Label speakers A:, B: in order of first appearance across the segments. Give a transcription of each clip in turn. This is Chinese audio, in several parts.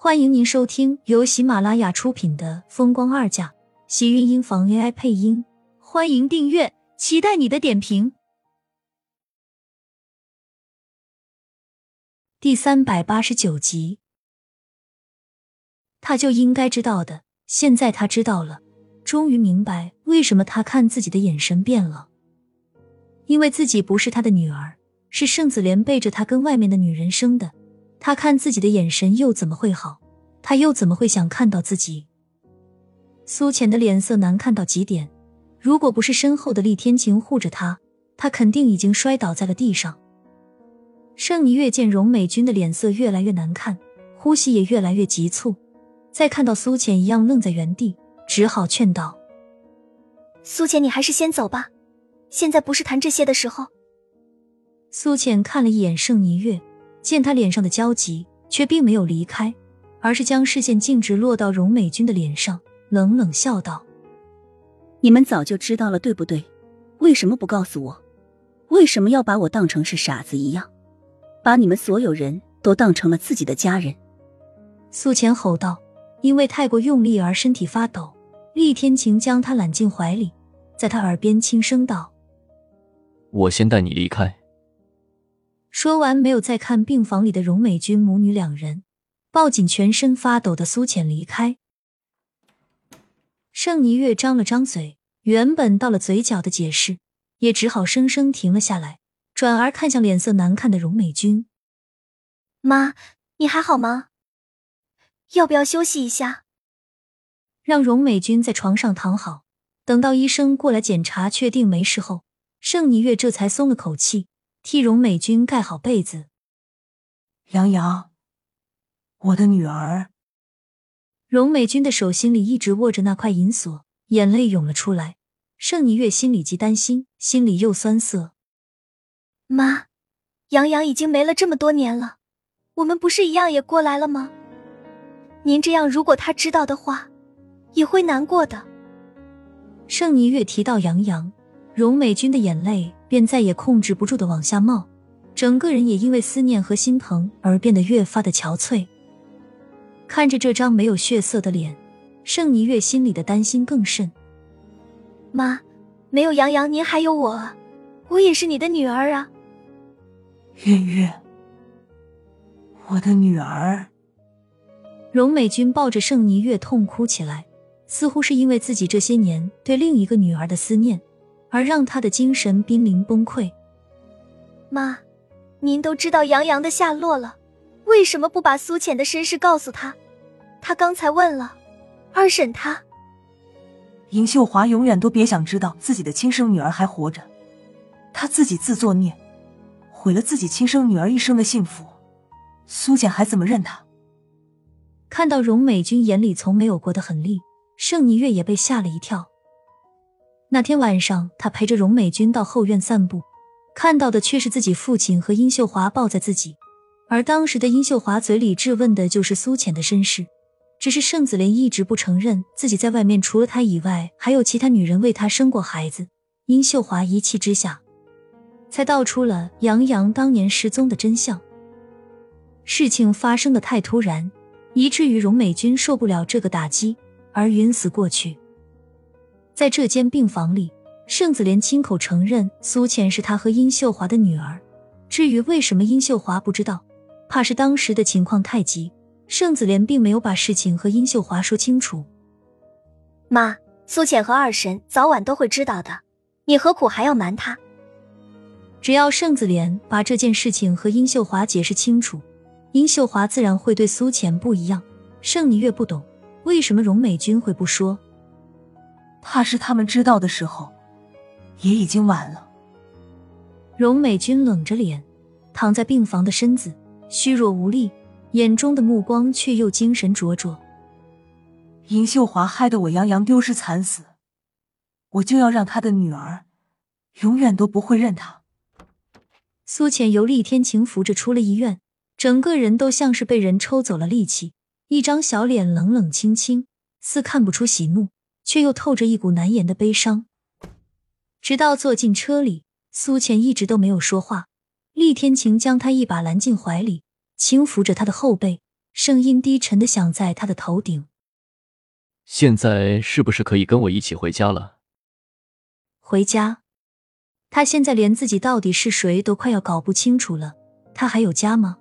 A: 欢迎您收听由喜马拉雅出品的《风光二嫁》，喜运音房 AI 配音。欢迎订阅，期待你的点评。第三百八十九集，他就应该知道的。现在他知道了，终于明白为什么他看自己的眼神变了。因为自己不是他的女儿，是盛子莲背着他跟外面的女人生的。他看自己的眼神又怎么会好？他又怎么会想看到自己？苏浅的脸色难看到极点，如果不是身后的厉天晴护着他，他肯定已经摔倒在了地上。盛尼月见荣美君的脸色越来越难看，呼吸也越来越急促，再看到苏浅一样愣在原地，只好劝道：“
B: 苏浅，你还是先走吧，现在不是谈这些的时候。”
A: 苏浅看了一眼盛尼月。见他脸上的焦急，却并没有离开，而是将视线径直落到荣美君的脸上，冷冷笑道：“
C: 你们早就知道了，对不对？为什么不告诉我？为什么要把我当成是傻子一样，把你们所有人都当成了自己的家人？”
A: 苏浅吼道，因为太过用力而身体发抖。厉天晴将他揽进怀里，在他耳边轻声道：“
D: 我先带你离开。”
A: 说完，没有再看病房里的荣美君母女两人，抱紧全身发抖的苏浅离开。盛尼月张了张嘴，原本到了嘴角的解释，也只好生生停了下来，转而看向脸色难看的荣美君：“
B: 妈，你还好吗？要不要休息一下？”
A: 让荣美君在床上躺好，等到医生过来检查，确定没事后，盛尼月这才松了口气。替荣美君盖好被子。
E: 杨洋，我的女儿。
A: 荣美君的手心里一直握着那块银锁，眼泪涌了出来。盛霓月心里既担心，心里又酸涩。
B: 妈，杨洋已经没了这么多年了，我们不是一样也过来了吗？您这样，如果他知道的话，也会难过的。
A: 盛霓月提到杨洋，荣美君的眼泪。便再也控制不住的往下冒，整个人也因为思念和心疼而变得越发的憔悴。看着这张没有血色的脸，盛霓月心里的担心更甚。
B: 妈，没有杨洋，您还有我，我也是你的女儿啊。
E: 月月，我的女儿。
A: 荣美君抱着盛霓月痛哭起来，似乎是因为自己这些年对另一个女儿的思念。而让他的精神濒临崩溃。
B: 妈，您都知道杨洋的下落了，为什么不把苏浅的身世告诉他？他刚才问了，二婶他。
E: 尹秀华永远都别想知道自己的亲生女儿还活着，她自己自作孽，毁了自己亲生女儿一生的幸福。苏浅还怎么认她？
A: 看到荣美君眼里从没有过的狠厉，盛霓月也被吓了一跳。那天晚上，他陪着荣美君到后院散步，看到的却是自己父亲和殷秀华抱在自己，而当时的殷秀华嘴里质问的就是苏浅的身世。只是盛子莲一直不承认自己在外面除了他以外还有其他女人为他生过孩子。殷秀华一气之下，才道出了杨洋当年失踪的真相。事情发生的太突然，以至于荣美君受不了这个打击而晕死过去。在这间病房里，盛子莲亲口承认苏浅是他和殷秀华的女儿。至于为什么殷秀华不知道，怕是当时的情况太急，盛子莲并没有把事情和殷秀华说清楚。
B: 妈，苏浅和二婶早晚都会知道的，你何苦还要瞒他？
A: 只要盛子莲把这件事情和殷秀华解释清楚，殷秀华自然会对苏浅不一样。盛你越不懂，为什么荣美君会不说？
E: 怕是他们知道的时候，也已经晚了。
A: 荣美君冷着脸，躺在病房的身子虚弱无力，眼中的目光却又精神灼灼。
E: 尹秀华害得我杨洋丢失惨死，我就要让他的女儿永远都不会认他。
A: 苏浅由厉天晴扶着出了医院，整个人都像是被人抽走了力气，一张小脸冷冷清清，似看不出喜怒。却又透着一股难言的悲伤。直到坐进车里，苏浅一直都没有说话。厉天晴将他一把揽进怀里，轻抚着他的后背，声音低沉的响在他的头顶。
D: 现在是不是可以跟我一起回家了？
A: 回家？他现在连自己到底是谁都快要搞不清楚了。他还有家吗？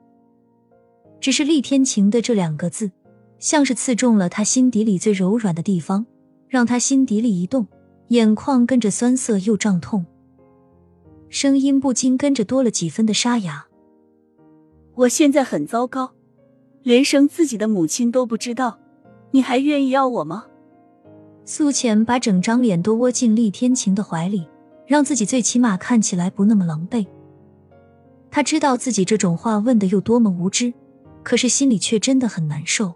A: 只是厉天晴的这两个字，像是刺中了他心底里最柔软的地方，让他心底里一动，眼眶跟着酸涩又胀痛，声音不禁跟着多了几分的沙哑。
C: 我现在很糟糕，连生自己的母亲都不知道，你还愿意要我吗？
A: 苏浅把整张脸都窝进厉天晴的怀里，让自己最起码看起来不那么狼狈。他知道自己这种话问的有多么无知。可是心里却真的很难受。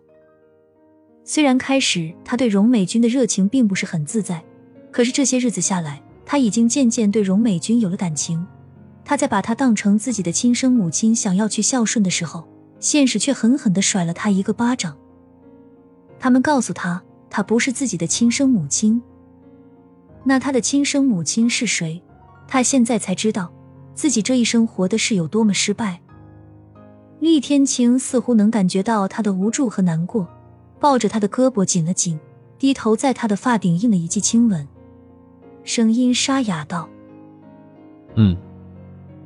A: 虽然开始他对荣美君的热情并不是很自在，可是这些日子下来，他已经渐渐对荣美君有了感情。他在把她当成自己的亲生母亲，想要去孝顺的时候，现实却狠狠的甩了他一个巴掌。他们告诉他，她不是自己的亲生母亲。那他的亲生母亲是谁？他现在才知道，自己这一生活的是有多么失败。厉天晴似乎能感觉到他的无助和难过，抱着他的胳膊紧了紧，低头在他的发顶印了一记亲吻，声音沙哑道：“
D: 嗯，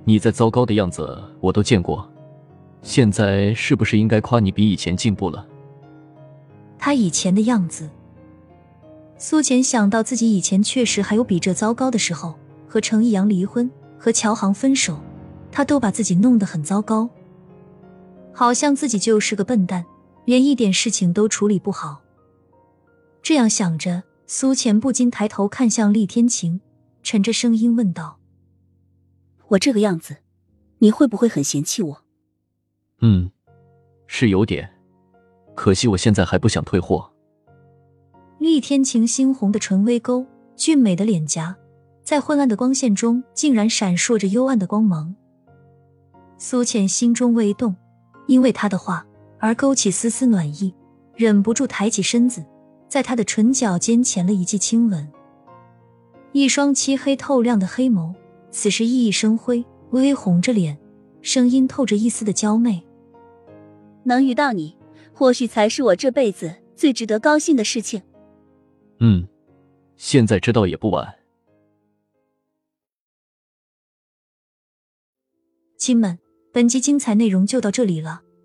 D: 你在糟糕的样子我都见过，现在是不是应该夸你比以前进步了？”
A: 他以前的样子，苏浅想到自己以前确实还有比这糟糕的时候，和程逸阳离婚，和乔航分手，他都把自己弄得很糟糕。好像自己就是个笨蛋，连一点事情都处理不好。这样想着，苏浅不禁抬头看向厉天晴，沉着声音问道：“
C: 我这个样子，你会不会很嫌弃我？”“
D: 嗯，是有点，可惜我现在还不想退货。”
A: 厉天晴猩红的唇微勾，俊美的脸颊在昏暗的光线中竟然闪烁着幽暗的光芒。苏浅心中微动。因为他的话而勾起丝丝暖意，忍不住抬起身子，在他的唇角间前了一记亲吻。一双漆黑透亮的黑眸，此时熠熠生辉，微微红着脸，声音透着一丝的娇媚。
C: 能遇到你，或许才是我这辈子最值得高兴的事情。
D: 嗯，现在知道也不晚。
A: 亲们。本集精彩内容就到这里了，